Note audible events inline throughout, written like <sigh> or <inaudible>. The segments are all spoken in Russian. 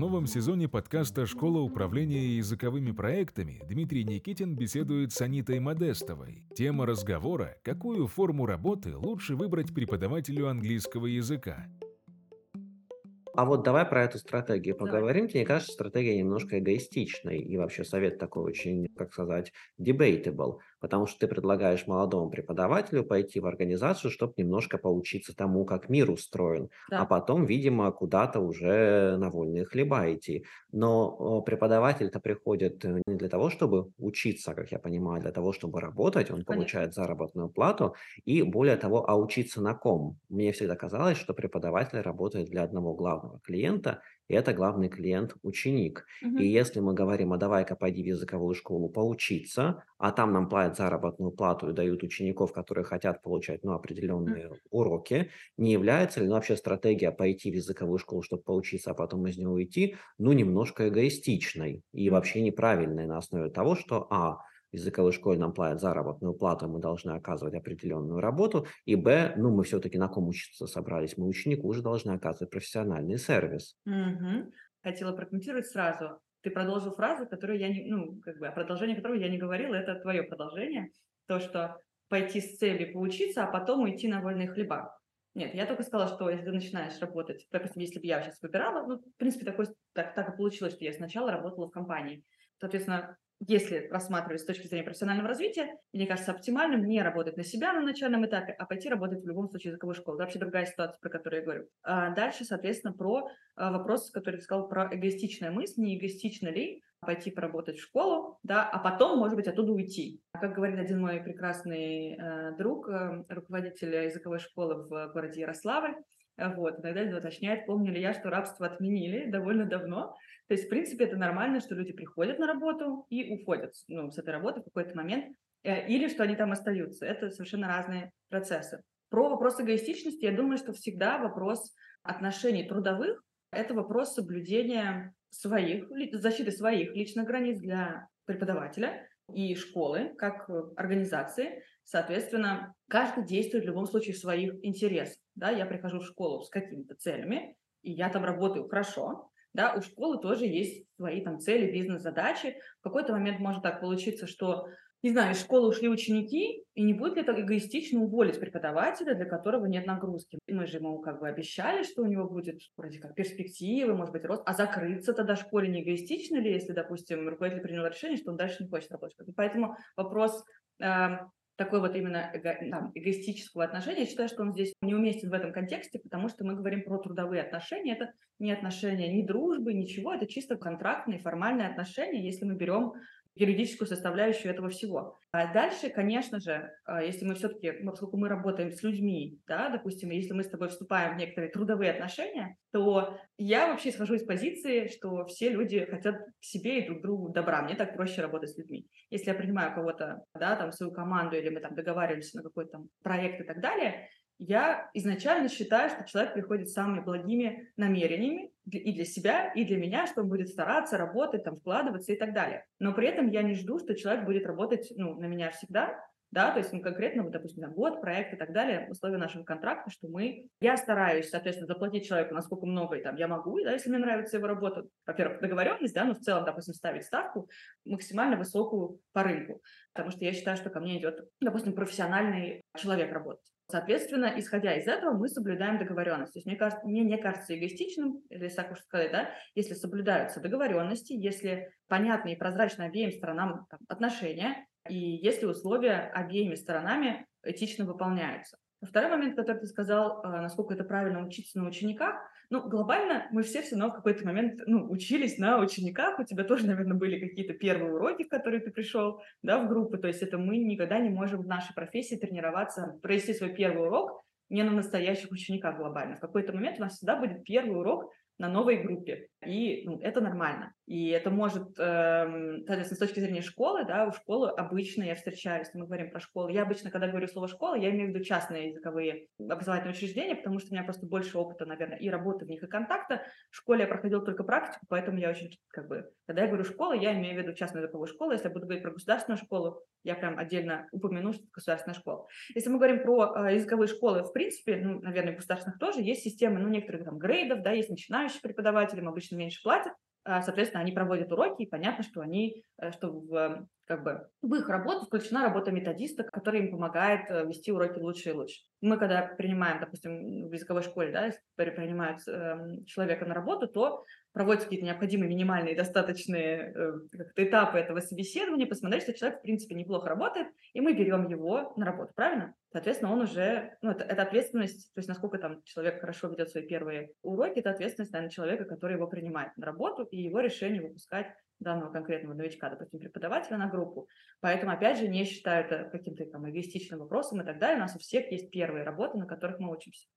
новом сезоне подкаста «Школа управления языковыми проектами» Дмитрий Никитин беседует с Анитой Модестовой. Тема разговора – какую форму работы лучше выбрать преподавателю английского языка. А вот давай про эту стратегию поговорим. Тебе не кажется, стратегия немножко эгоистичной? И вообще совет такой очень, как сказать, debatable. Потому что ты предлагаешь молодому преподавателю пойти в организацию, чтобы немножко поучиться тому, как мир устроен. А потом, видимо, куда-то уже на вольные хлеба идти. Но преподаватель-то приходит э, не для того, чтобы учиться, как я понимаю, а для того, чтобы работать. Он Конечно. получает заработную плату. И более того, а учиться на ком? Мне всегда казалось, что преподаватель работает для одного главного клиента, и это главный клиент – ученик. И Мгм. если мы говорим, а давай-ка пойди в языковую школу поучиться, а там нам платят заработную плату и дают учеников, которые хотят получать ну, определенные уроки, не является ли ну, вообще стратегия пойти в языковую школу, чтобы поучиться, а потом из нее уйти, ну, немножко эгоистичной и вообще неправильной на основе того, что, а, языковой школе нам платят заработную плату, мы должны оказывать определенную работу, и, б, ну, мы все-таки на ком учиться собрались? Мы ученику уже должны оказывать профессиональный сервис. Мгм. Хотела прокомментировать сразу. Ты продолжил фразу, которую я не, ну, как бы, а продолжение которой я не говорила, это твое продолжение. То, что пойти с целью поучиться, а потом уйти на вольные хлеба. Нет, я только сказала, что если ты начинаешь работать, допустим, если бы я сейчас выбирала, ну, в принципе, такой, так, так и получилось, что я сначала работала в компании. Соответственно, если рассматривать с точки зрения профессионального развития, мне кажется оптимальным не работать на себя на начальном этапе, а пойти работать в любом случае в языковую. Это вообще другая ситуация, про которую я говорю. А дальше, соответственно, про а, вопрос, который ты сказал про эгоистичная мысль, не эгоистично ли пойти поработать в школу, да, а потом, может быть, оттуда уйти. Как говорит один мой прекрасный э, друг, э, руководитель языковой школы в городе Ярославль, э, вот, иногда уточняет, помню ли я, что рабство отменили довольно давно. То есть, в принципе, это нормально, что люди приходят на работу и уходят ну, с этой работы в какой-то момент, э, или что они там остаются. Это совершенно разные процессы. Про вопрос эгоистичности, я думаю, что всегда вопрос отношений трудовых – это вопрос соблюдения своих, защиты своих личных границ для преподавателя и школы, как э, организации. Соответственно, каждый действует в любом случае в своих интересах. Да? Я прихожу в школу с какими-то целями, и я там работаю хорошо, да, у школы тоже есть свои там цели, бизнес-задачи. В какой-то момент может так получиться, что, не знаю, из школы ушли ученики, и не будет ли это эгоистично уволить преподавателя, для которого нет нагрузки? Мы же ему как бы обещали, что у него будет вроде как перспективы, может быть, рост, а закрыться тогда школе не эгоистично ли, если, допустим, руководитель принял решение, что он дальше не хочет работать? Поэтому вопрос эм, такой вот именно эго, там, эгоистического отношения, я считаю, что он здесь неуместен в этом контексте, потому что мы говорим про трудовые отношения, это не отношения ни дружбы, ничего, это чисто контрактные, формальные отношения, если мы берем юридическую составляющую этого всего. А дальше, конечно же, а, если мы все-таки, ну, поскольку мы работаем с людьми, да, допустим, если мы с тобой вступаем в некоторые трудовые отношения, то я вообще исхожу из позиции, что все люди хотят к себе и друг другу добра. Мне так проще работать с людьми. Если я принимаю кого-то, да, там, свою команду, или мы там договариваемся на какой-то там проект и так далее, я изначально считаю, что человек приходит с самыми благими намерениями и для себя, и для меня, что он будет стараться, работать, там, вкладываться и так далее. Но при этом я не жду, что человек будет работать ну, на меня всегда, да, то есть ну, конкретно, вот, допустим, там, год, проект и так далее, условия нашего контракта, что мы, я стараюсь, соответственно, заплатить человеку, насколько много там я могу, да, если мне нравится его работа, во-первых, договоренность, да, но в целом, допустим, ставить ставку максимально высокую по рынку, потому что я считаю, что ко мне идет, допустим, профессиональный человек работать. Соответственно, исходя из этого, мы соблюдаем договоренность. То есть мне, кажется, мне не кажется эгоистичным, или так уж сказать, да, если соблюдаются договоренности, если понятны и прозрачны обеим сторонам там, отношения, и если условия обеими сторонами этично выполняются. Второй момент, который ты сказал, э, насколько это правильно учиться на учениках. Ну, глобально мы все все равно в какой-то момент ну, учились на учениках. У тебя тоже, наверное, были какие-то первые уроки, в которые ты пришел да, в группы. То есть это мы никогда не можем в нашей профессии тренироваться, провести свой первый урок не на настоящих учениках глобально. В какой-то момент у нас всегда будет первый урок на новой группе. И ну, это нормально. И это может, эм, соответственно, с точки зрения школы, да, у школы обычно я встречаю, если мы говорим про школу, я обычно, когда говорю слово «школа», я имею в виду частные языковые образовательные учреждения, потому что у меня просто больше опыта, наверное, и работы в них, и контакта. В школе я проходила только практику, поэтому я очень, как бы, когда я говорю «школа», я имею в виду частную языковую школу. Если я буду говорить про государственную школу, я прям отдельно упомяну, что это государственная школа. Если мы говорим про э, языковые школы, в принципе, ну, наверное, государственных тоже, есть системы, ну, некоторых там грейдов, да, есть начинающие преподаватели, им обычно меньше платят, а, соответственно, они проводят уроки, и понятно, что они, э, что в, как бы, в их работу включена работа методиста, который им помогает э, вести уроки лучше и лучше. Мы, когда принимаем, допустим, в языковой школе, да, если принимают э, человека на работу, то проводятся какие-то необходимые минимальные достаточные э, этапы этого собеседования, посмотреть, что человек, в принципе, неплохо работает, и мы берем его на работу, правильно? Соответственно, он уже, ну, это, это ответственность, то есть насколько там человек хорошо ведет свои первые уроки, это ответственность, наверное, человека, который его принимает на работу, и его решение выпускать данного конкретного новичка, допустим, преподавателя на группу. Поэтому, опять же, не считаю это каким-то там эгоистичным вопросом и так далее. У нас у всех есть первые работы, на которых мы учимся.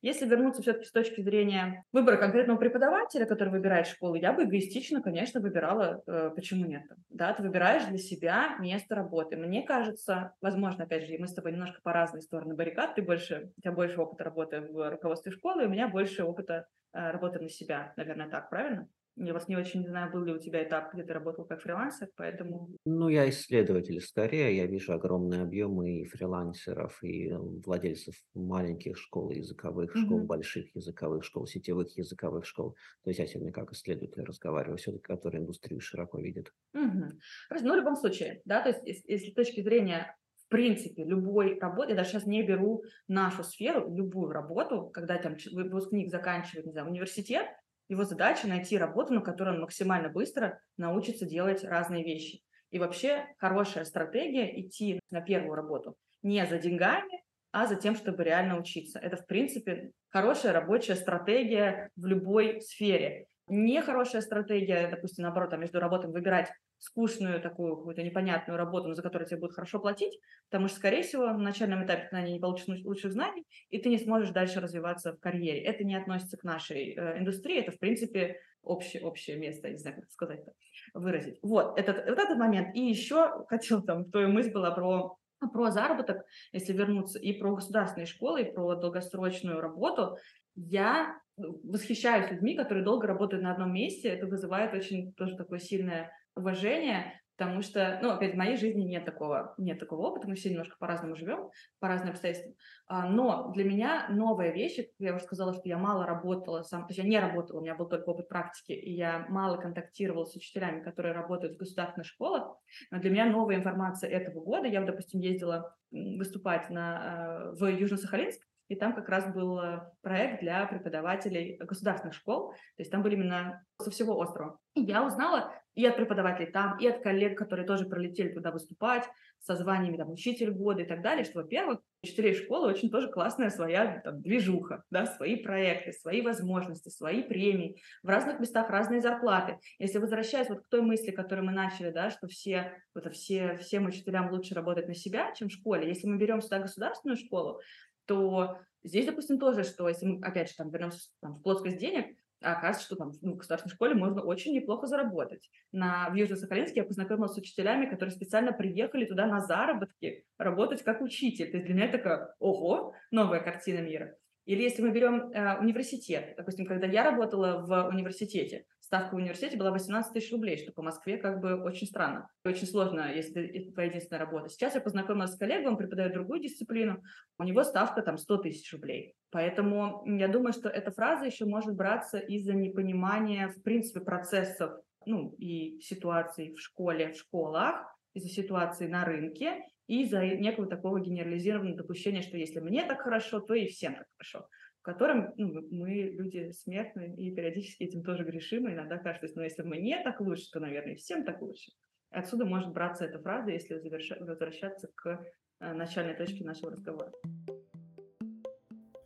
Если вернуться все-таки с точки зрения выбора конкретного преподавателя, который выбирает школу, я бы эгоистично, конечно, выбирала, э, почему нет. Да, ты выбираешь для себя место работы. Мне кажется, возможно, опять же, мы с тобой немножко по разные стороны баррикад, ты больше, у тебя больше опыта работы в руководстве школы, у меня больше опыта э, работы на себя, наверное, так, правильно? Я вас не очень знаю, был ли у тебя этап, где ты работал как фрилансер, поэтому... Ну, я исследователь скорее, я вижу огромные объемы и фрилансеров, и э, владельцев маленьких школ языковых, mm-hmm. школ больших языковых школ, сетевых языковых школ. То есть я сегодня как исследователь разговариваю, все-таки, который индустрию широко видит. Mm-hmm. Ну, в любом случае, да, то есть если с точки зрения в принципе, любой работы, я даже сейчас не беру нашу сферу, любую работу, когда там выпускник заканчивает, не знаю, университет, его задача найти работу, на которой он максимально быстро научится делать разные вещи. И вообще хорошая стратегия идти на первую работу не за деньгами, а за тем, чтобы реально учиться. Это, в принципе, хорошая рабочая стратегия в любой сфере. Нехорошая стратегия, допустим, наоборот, там, между работами выбирать скучную такую какую-то непонятную работу, за которую тебе будут хорошо платить, потому что, скорее всего, на начальном этапе ты на ней не получишь лучших знаний, и ты не сможешь дальше развиваться в карьере. Это не относится к нашей э, индустрии, это, в принципе, общее, общее место, не знаю, как сказать-то, выразить. Вот, этот, вот этот момент. И еще хотел там, твою мысль была про про заработок, если вернуться, и про государственные школы, и про долгосрочную работу, я восхищаюсь людьми, которые долго работают на одном месте. Это вызывает очень тоже такое сильное уважение, потому что, ну, опять в моей жизни нет такого, нет такого опыта, мы все немножко по-разному живем, по разным обстоятельствам. А, но для меня новая вещь, я уже сказала, что я мало работала сам, то есть я не работала, у меня был только опыт практики, и я мало контактировала с учителями, которые работают в государственных школах. Но для меня новая информация этого года, я, допустим, ездила выступать на, э, в Южно-Сахалинск, и там как раз был э, проект для преподавателей государственных школ, то есть там были именно со всего острова. И я узнала и от преподавателей там, и от коллег, которые тоже пролетели туда выступать, со званиями там учитель года и так далее, что, во-первых, учителей школы очень тоже классная своя там, движуха, да, свои проекты, свои возможности, свои премии, в разных местах разные зарплаты. Если возвращаясь вот к той мысли, которую мы начали, да, что все, вот, все, всем учителям лучше работать на себя, чем в школе, если мы берем сюда государственную школу, то здесь, допустим, тоже, что если мы, опять же, там вернемся там, в плоскость денег, оказывается, что там ну, в государственной школе можно очень неплохо заработать. На, в Южно-Сахалинске я познакомилась с учителями, которые специально приехали туда на заработки работать как учитель. То есть для меня такая, ого, новая картина мира. Или если мы берем э, университет, допустим, когда я работала в университете, ставка в университете была 18 тысяч рублей, что по Москве как бы очень странно. Очень сложно, если это твоя единственная работа. Сейчас я познакомилась с коллегой, он преподает другую дисциплину, у него ставка там 100 тысяч рублей. Поэтому я думаю, что эта фраза еще может браться из-за непонимания, в принципе, процессов ну, и ситуаций в школе, в школах, из-за ситуации на рынке и из-за некого такого генерализированного допущения, что если мне так хорошо, то и всем так хорошо в котором ну, мы люди смертные и периодически этим тоже грешим, и иногда кажется, ну, если мне так лучше, то, наверное, всем так лучше. Отсюда может браться эта фраза, если возвращаться к э, начальной точке нашего разговора.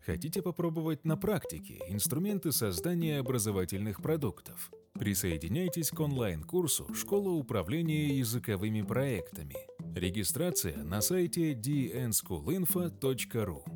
Хотите попробовать на практике инструменты создания образовательных продуктов? Присоединяйтесь к онлайн-курсу «Школа управления языковыми проектами». Регистрация на сайте dnschoolinfo.ru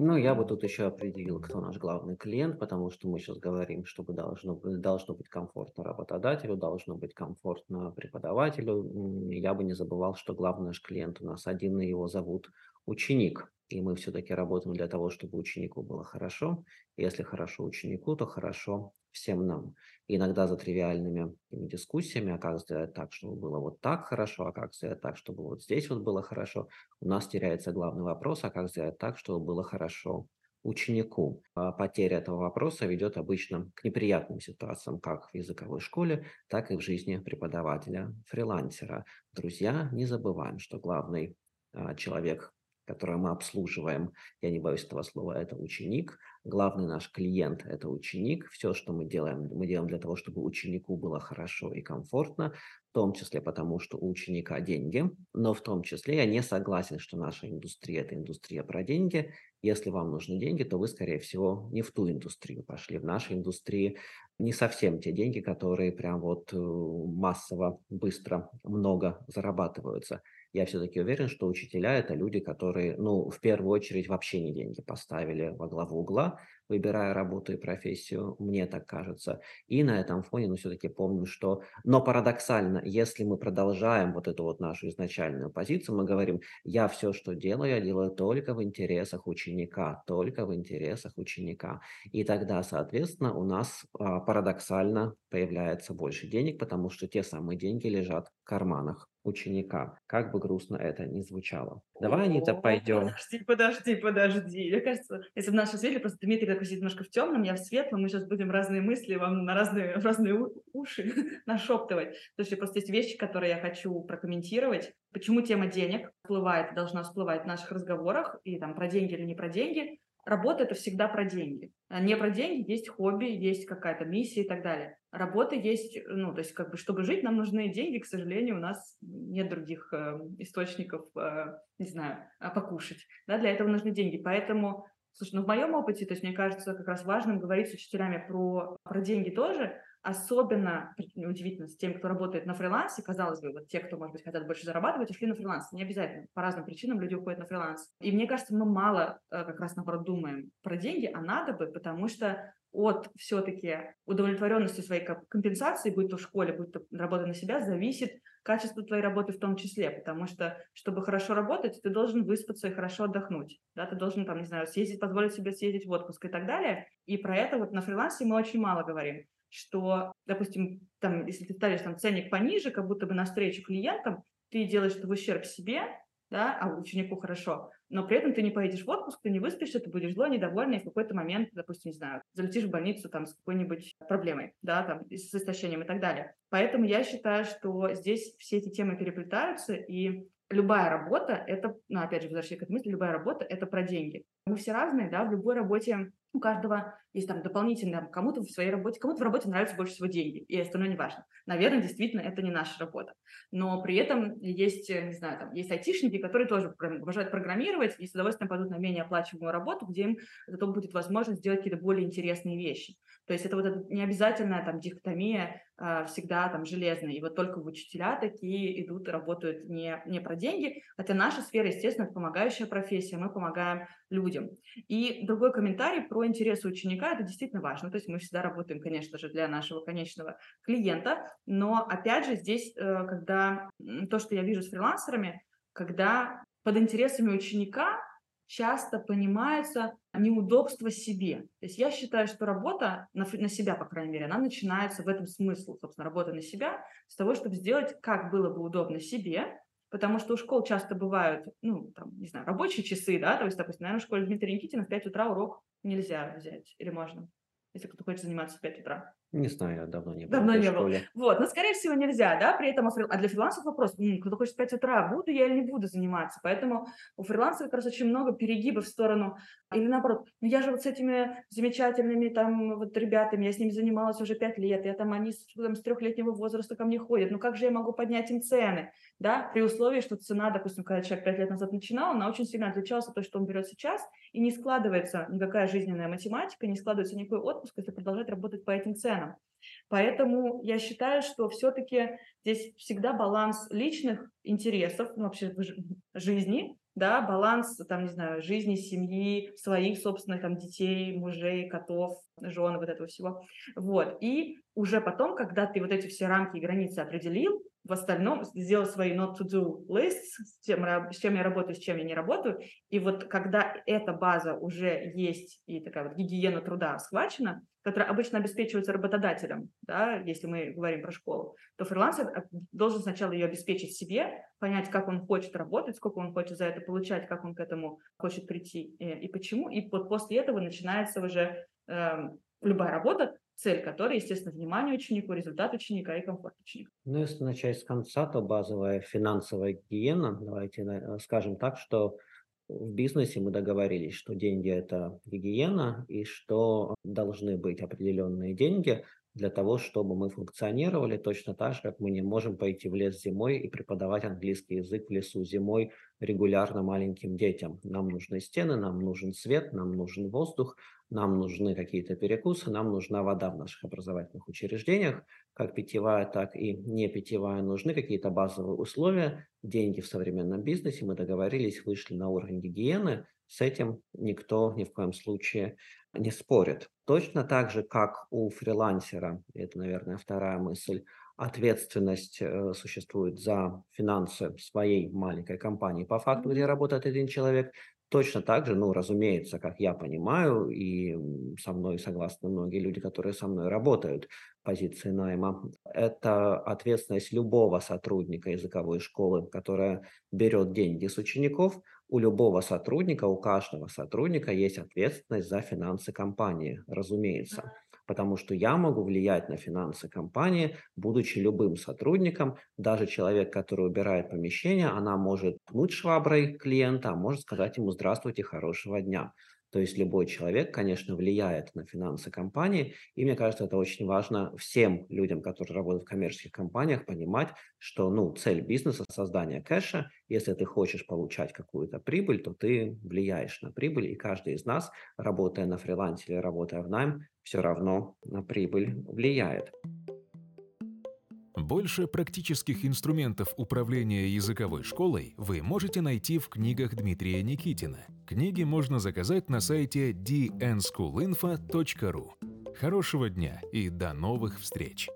Ну, я бы тут еще определил, кто наш главный клиент, потому что мы сейчас говорим, чтобы должно, должно быть комфортно работодателю, должно быть комфортно преподавателю. Я бы не забывал, что главный наш клиент у нас один, и его зовут ученик. И мы все-таки работаем для того, чтобы ученику было хорошо. Если хорошо ученику, то хорошо всем нам. И иногда за тривиальными дискуссиями, а как сделать так, чтобы было вот так хорошо, а как сделать так, чтобы вот здесь вот было хорошо, у нас теряется главный вопрос, а как сделать так, чтобы было хорошо ученику. А потеря этого вопроса ведет обычно к неприятным ситуациям как в языковой школе, так и в жизни преподавателя-фрилансера. Друзья, не забываем, что главный а, человек которое мы обслуживаем, я не боюсь этого слова, это ученик. Главный наш клиент – это ученик. Все, что мы делаем, мы делаем для того, чтобы ученику было хорошо и комфортно, в том числе потому, что у ученика деньги, но в том числе я не согласен, что наша индустрия – это индустрия про деньги. Если вам нужны деньги, то вы, скорее всего, не в ту индустрию пошли. В нашей индустрии не совсем те деньги, которые прям вот э, массово, быстро, много зарабатываются – я все-таки уверен, что учителя – это люди, которые, ну, в первую очередь вообще не деньги поставили во главу угла, выбирая работу и профессию, мне так кажется. И на этом фоне, ну, все-таки помню, что... Но парадоксально, если мы продолжаем вот эту вот нашу изначальную позицию, мы говорим, я все, что делаю, я делаю только в интересах ученика, только в интересах ученика. И тогда, соответственно, у нас а, парадоксально появляется больше денег, потому что те самые деньги лежат в карманах ученика, как бы грустно это ни звучало. Давай, Анита, пойдем. Подожди, подожди, подожди. Мне кажется, если в нашем свете, просто Дмитрий такой сидит немножко в темном, я в светлом, мы сейчас будем разные мысли вам на разные, разные уши <laughs> нашептывать. То есть просто есть вещи, которые я хочу прокомментировать. Почему тема денег всплывает, должна всплывать в наших разговорах, и там про деньги или не про деньги. Работа – это всегда про деньги. А не про деньги есть хобби, есть какая-то миссия и так далее. Работа есть, ну, то есть как бы, чтобы жить, нам нужны деньги. К сожалению, у нас нет других э, источников, э, не знаю, а покушать. Да, для этого нужны деньги. Поэтому, слушай, ну, в моем опыте, то есть мне кажется как раз важным говорить с учителями про, про деньги тоже, Особенно удивительно с теми, кто работает на фрилансе, казалось бы, вот те, кто, может быть, хотят больше зарабатывать, ушли на фриланс. Не обязательно. По разным причинам люди уходят на фриланс. И мне кажется, мы мало э, как раз, наоборот, думаем про деньги, а надо бы, потому что от все-таки удовлетворенности своей компенсации, будь то в школе, будь то работа на себя, зависит качество твоей работы в том числе, потому что, чтобы хорошо работать, ты должен выспаться и хорошо отдохнуть, да, ты должен, там, не знаю, съездить, позволить себе съездить в отпуск и так далее, и про это вот на фрилансе мы очень мало говорим что, допустим, там, если ты ставишь там ценник пониже, как будто бы на встречу клиентам, ты делаешь это в ущерб себе, да, а ученику хорошо, но при этом ты не поедешь в отпуск, ты не выспишься, ты будешь злой, недовольный, и в какой-то момент, допустим, не знаю, залетишь в больницу там с какой-нибудь проблемой, да, там, с истощением и так далее. Поэтому я считаю, что здесь все эти темы переплетаются, и любая работа – это, ну, опять же, возвращаясь к этой мысли, любая работа – это про деньги. Мы все разные, да, в любой работе у каждого есть там дополнительно, кому-то в своей работе, кому-то в работе нравятся больше всего деньги, и остальное не важно. Наверное, действительно, это не наша работа. Но при этом есть, не знаю, там, есть айтишники, которые тоже обожают программировать и с удовольствием пойдут на менее оплачиваемую работу, где им зато будет возможность сделать какие-то более интересные вещи. То есть это вот эта необязательная там дихотомия э, всегда там железная. И вот только учителя такие идут работают не, не про деньги, хотя наша сфера, естественно, это помогающая профессия, мы помогаем людям. И другой комментарий про интересы ученика, это действительно важно. То есть мы всегда работаем, конечно же, для нашего конечного клиента, но опять же здесь, э, когда то, что я вижу с фрилансерами, когда под интересами ученика часто понимается неудобство себе. То есть я считаю, что работа на, на себя, по крайней мере, она начинается в этом смысле, собственно, работа на себя, с того, чтобы сделать, как было бы удобно себе, потому что у школ часто бывают, ну, там, не знаю, рабочие часы, да, то есть, допустим, наверное, в школе Дмитрия Никитина в 5 утра урок нельзя взять, или можно, если кто хочет заниматься в 5 утра. Не знаю, я давно не был. Давно не был. Вот, но, скорее всего, нельзя, да, при этом, а для фрилансов вопрос, м-м, кто хочет в 5 утра, буду я или не буду заниматься, поэтому у фрилансов как раз очень много перегибов в сторону, или наоборот, ну я же вот с этими замечательными там вот ребятами, я с ними занималась уже 5 лет, я там, они с, там, с трехлетнего возраста ко мне ходят, ну как же я могу поднять им цены, да, при условии, что цена, допустим, когда человек 5 лет назад начинал, она очень сильно отличалась от того, что он берет сейчас, и не складывается никакая жизненная математика, не складывается никакой отпуск, если продолжать работать по этим ценам. Поэтому я считаю, что все-таки здесь всегда баланс личных интересов, ну, вообще жизни, да, баланс, там, не знаю, жизни, семьи, своих собственных там детей, мужей, котов, жен, вот этого всего. Вот. И уже потом, когда ты вот эти все рамки и границы определил, в остальном сделал свои not to do lists, с, тем, с чем я работаю, с чем я не работаю. И вот когда эта база уже есть и такая вот гигиена труда схвачена, которая обычно обеспечивается работодателем, да, если мы говорим про школу, то фрилансер должен сначала ее обеспечить себе, понять, как он хочет работать, сколько он хочет за это получать, как он к этому хочет прийти и, и почему. И вот после этого начинается уже э, любая работа, цель которой, естественно, внимание ученику, результат ученика и комфорт ученика. Ну, если начать с конца, то базовая финансовая гигиена, давайте э, скажем так, что в бизнесе мы договорились, что деньги – это гигиена, и что должны быть определенные деньги для того, чтобы мы функционировали точно так же, как мы не можем пойти в лес зимой и преподавать английский язык в лесу зимой регулярно маленьким детям. Нам нужны стены, нам нужен свет, нам нужен воздух, нам нужны какие-то перекусы, нам нужна вода в наших образовательных учреждениях, как питьевая, так и не питьевая. Нужны какие-то базовые условия, деньги в современном бизнесе. Мы договорились, вышли на уровень гигиены. С этим никто ни в коем случае не спорит. Точно так же, как у фрилансера, это, наверное, вторая мысль, ответственность э, существует за финансы своей маленькой компании по факту, где работает один человек, Точно так же, ну, разумеется, как я понимаю, и со мной согласны многие люди, которые со мной работают в позиции найма, это ответственность любого сотрудника языковой школы, которая берет деньги с учеников. У любого сотрудника, у каждого сотрудника есть ответственность за финансы компании, разумеется потому что я могу влиять на финансы компании, будучи любым сотрудником. Даже человек, который убирает помещение, она может пнуть шваброй клиента, а может сказать ему «здравствуйте, хорошего дня». То есть любой человек, конечно, влияет на финансы компании, и мне кажется, это очень важно всем людям, которые работают в коммерческих компаниях, понимать, что ну, цель бизнеса – создание кэша. Если ты хочешь получать какую-то прибыль, то ты влияешь на прибыль, и каждый из нас, работая на фрилансе или работая в найм, все равно на прибыль влияет. Больше практических инструментов управления языковой школой вы можете найти в книгах Дмитрия Никитина. Книги можно заказать на сайте dnschoolinfo.ru. Хорошего дня и до новых встреч!